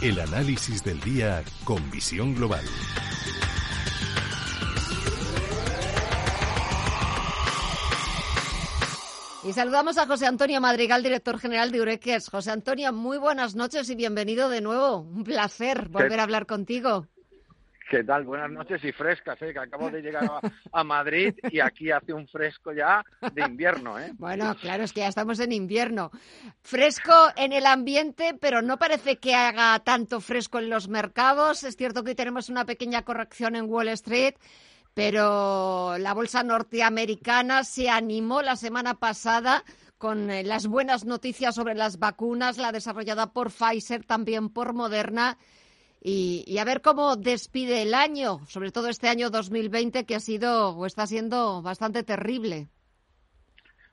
El análisis del día con visión global. Y saludamos a José Antonio Madrigal, director general de Ureques. José Antonio, muy buenas noches y bienvenido de nuevo. Un placer volver a hablar contigo. ¿Qué tal? Buenas noches y frescas, ¿eh? que acabo de llegar a, Madrid y aquí hace un fresco ya de invierno. ¿eh? Bueno, claro, es que ya estamos en invierno. Fresco en el ambiente, pero no parece que haga tanto fresco en los mercados. Es cierto que tenemos una pequeña corrección en Wall Street, pero la bolsa norteamericana se animó la semana pasada con eh, las buenas noticias sobre las vacunas, la desarrollada por Pfizer, también por Moderna y, a ver cómo despide el año, sobre todo este año 2020 que ha sido o está siendo bastante terrible.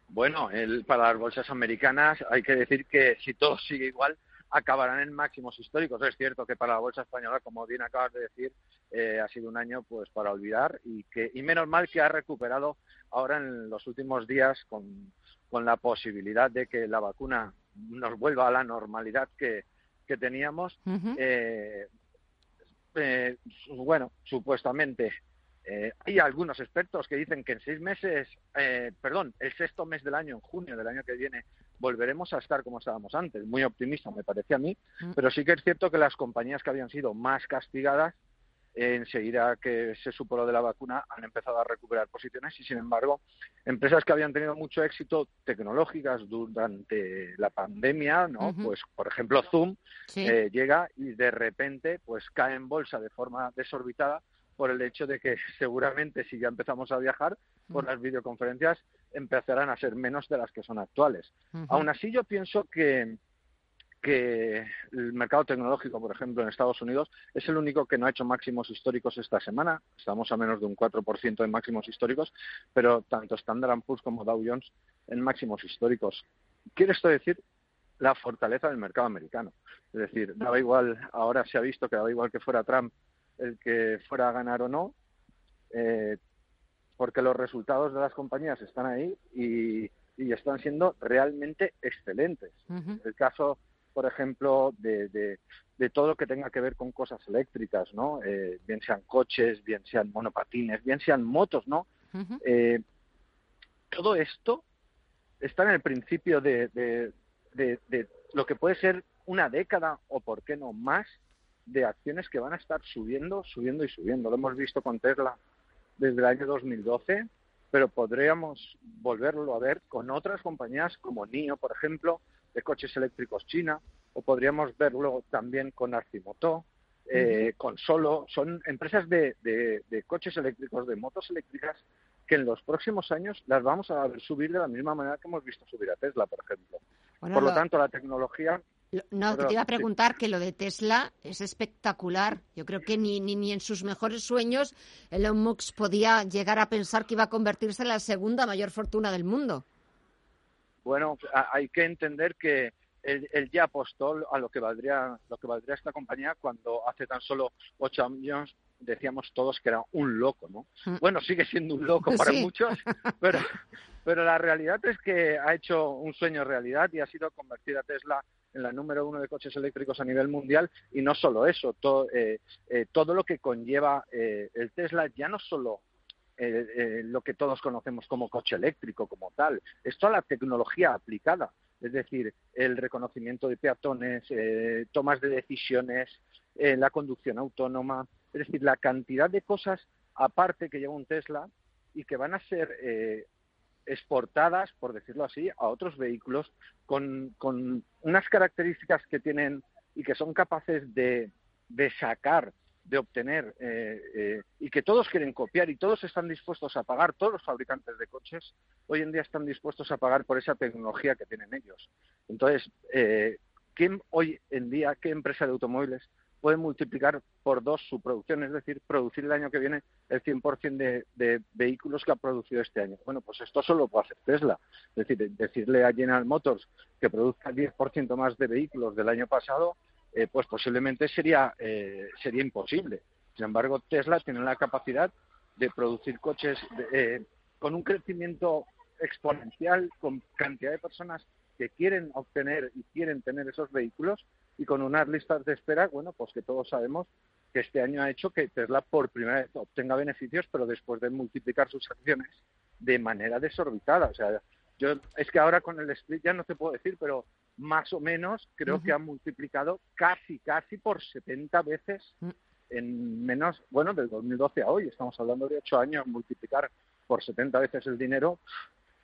Bueno, el, para las bolsas americanas hay que decir que si todo sigue igual, acabarán en máximos históricos. Es cierto que para la bolsa española, como bien acabas de decir, eh, ha sido un año pues para olvidar y que y menos mal que ha recuperado ahora en los últimos días con, con la posibilidad de que la vacuna nos vuelva a la normalidad que, que teníamos, eh, eh, bueno, supuestamente eh, hay algunos expertos que dicen que en seis meses, perdón, el sexto mes del año, en junio del año que viene, volveremos a estar como estábamos antes. Muy optimista me parece a mí, mm. pero sí que es cierto que las compañías que habían sido más castigadas enseguida que se supo lo de la vacuna han empezado a recuperar posiciones y sin embargo empresas que habían tenido mucho éxito tecnológicas durante la pandemia no pues por ejemplo Zoom eh, llega y de repente pues cae en bolsa de forma desorbitada por el hecho de que seguramente si ya empezamos a viajar por las videoconferencias empezarán a ser menos de las que son actuales. Aún así yo pienso que que el mercado tecnológico, por ejemplo, en Estados Unidos, es el único que no ha hecho máximos históricos esta semana. Estamos a menos de un 4% en máximos históricos, pero tanto Standard Poor's como Dow Jones en máximos históricos. Quiere esto decir la fortaleza del mercado americano. Es decir, daba igual, ahora se ha visto que daba igual que fuera Trump el que fuera a ganar o no, eh, porque los resultados de las compañías están ahí y, están siendo realmente excelentes. El caso por ejemplo, de, de, todo lo que tenga que ver con cosas eléctricas, ¿no? Eh, bien sean coches, bien sean monopatines, bien sean motos, ¿no? Eh, todo esto está en el principio de, de, lo que puede ser una década o, por qué no, más de acciones que van a estar subiendo, subiendo y subiendo. Lo hemos visto con Tesla desde el año 2012, pero podríamos volverlo a ver con otras compañías como NIO, por ejemplo, de coches eléctricos China, o podríamos verlo también con Arcimoto, eh, con Solo, son empresas de, coches eléctricos, de motos eléctricas, que en los próximos años las vamos a ver subir de la misma manera que hemos visto subir a Tesla, por ejemplo. por lo, tanto, la tecnología no, te iba a preguntar que lo de Tesla es espectacular. Yo creo que ni, ni, ni en sus mejores sueños Elon Musk podía llegar a pensar que iba a convertirse en la segunda mayor fortuna del mundo bueno, hay que entender que él, ya apostó a lo que valdría lo que valdría esta compañía cuando hace tan solo ocho años decíamos todos que era un loco, ¿no? Mm. Bueno, sigue siendo un loco para muchos, pero pero la realidad es que ha hecho un sueño realidad y ha sido convertir a Tesla en la número uno de coches eléctricos a nivel mundial y no solo eso, todo, eh, eh, todo lo que conlleva eh, el Tesla ya no solo eh, eh, lo que todos conocemos como coche eléctrico, como tal. Es toda la tecnología aplicada, es decir, el reconocimiento de peatones, eh, tomas de decisiones, la conducción autónoma, es decir, la cantidad de cosas aparte que lleva un Tesla y que van a ser exportadas, por decirlo así, a otros vehículos con, con, unas características que tienen y que son capaces de, de sacar de obtener eh, eh, y que todos quieren copiar y todos están dispuestos a pagar, todos los fabricantes de coches hoy en día están dispuestos a pagar por esa tecnología que tienen ellos. Entonces, eh, ¿quién hoy en día, qué empresa de automóviles puede multiplicar por dos su producción? Es decir, producir el año que viene el 100% de, de vehículos que ha producido este año. Bueno, pues esto solo puede hacer Tesla. Es decir, decirle a General Motors que produzca el 10% más de vehículos del año pasado eh, pues posiblemente sería, eh, sería imposible. Sin embargo, Tesla tiene la capacidad de producir coches eh, con un crecimiento exponencial, con cantidad de personas que quieren obtener y quieren tener esos vehículos y con unas listas de espera, bueno, pues que todos sabemos que este año ha hecho que Tesla por primera vez obtenga beneficios, pero después de multiplicar sus acciones de manera desorbitada. O sea, yo es que ahora con el split ya no te puedo decir, pero más o menos creo que ha multiplicado casi, casi por 70 veces mm. en menos, bueno, del 2012 a hoy. Estamos hablando de ocho años, multiplicar por 70 veces el dinero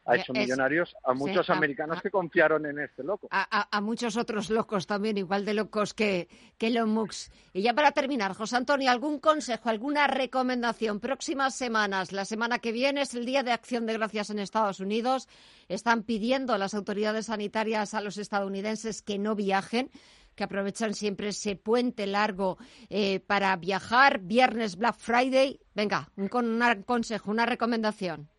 ha hecho millonarios a muchos americanos que confiaron en este loco. A, muchos otros locos también, igual de locos que, que Elon Musk. Y ya para terminar, José Antonio, ¿algún consejo, alguna recomendación? Próximas semanas, la semana que viene es el Día de Acción de Gracias en Estados Unidos. Están pidiendo las autoridades sanitarias a los estadounidenses que no viajen que aprovechan siempre ese puente largo eh, para viajar. Viernes Black Friday. Venga, un, un consejo, una recomendación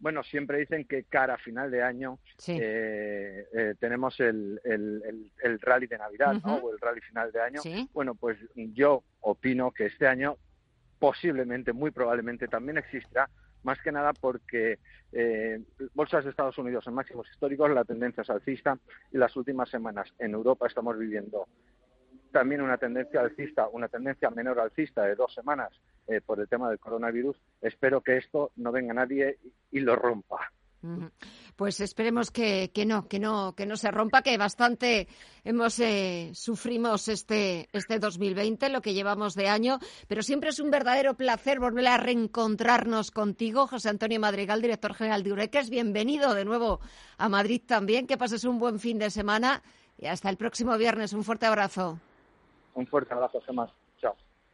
bueno, siempre dicen que cara a final de año eh, eh, tenemos el, el, rally de Navidad, ¿no? O el rally final de año. Bueno, pues yo opino que este año posiblemente, muy probablemente también existirá, más que nada porque eh, bolsas de Estados Unidos en máximos históricos, la tendencia es alcista y las últimas semanas en Europa estamos viviendo también una tendencia alcista, una tendencia menor alcista de dos semanas eh, por el tema del coronavirus. Espero que esto no venga nadie y, lo rompa. Pues esperemos que, que, no, que no, que no se rompa, que bastante hemos eh, sufrimos este, este 2020, lo que llevamos de año, pero siempre es un verdadero placer volver a reencontrarnos contigo, José Antonio Madrigal, director general de Ureques. Bienvenido de nuevo a Madrid también, que pases un buen fin de semana y hasta el próximo viernes. Un fuerte abrazo. Un fuerte abrazo, Gemma.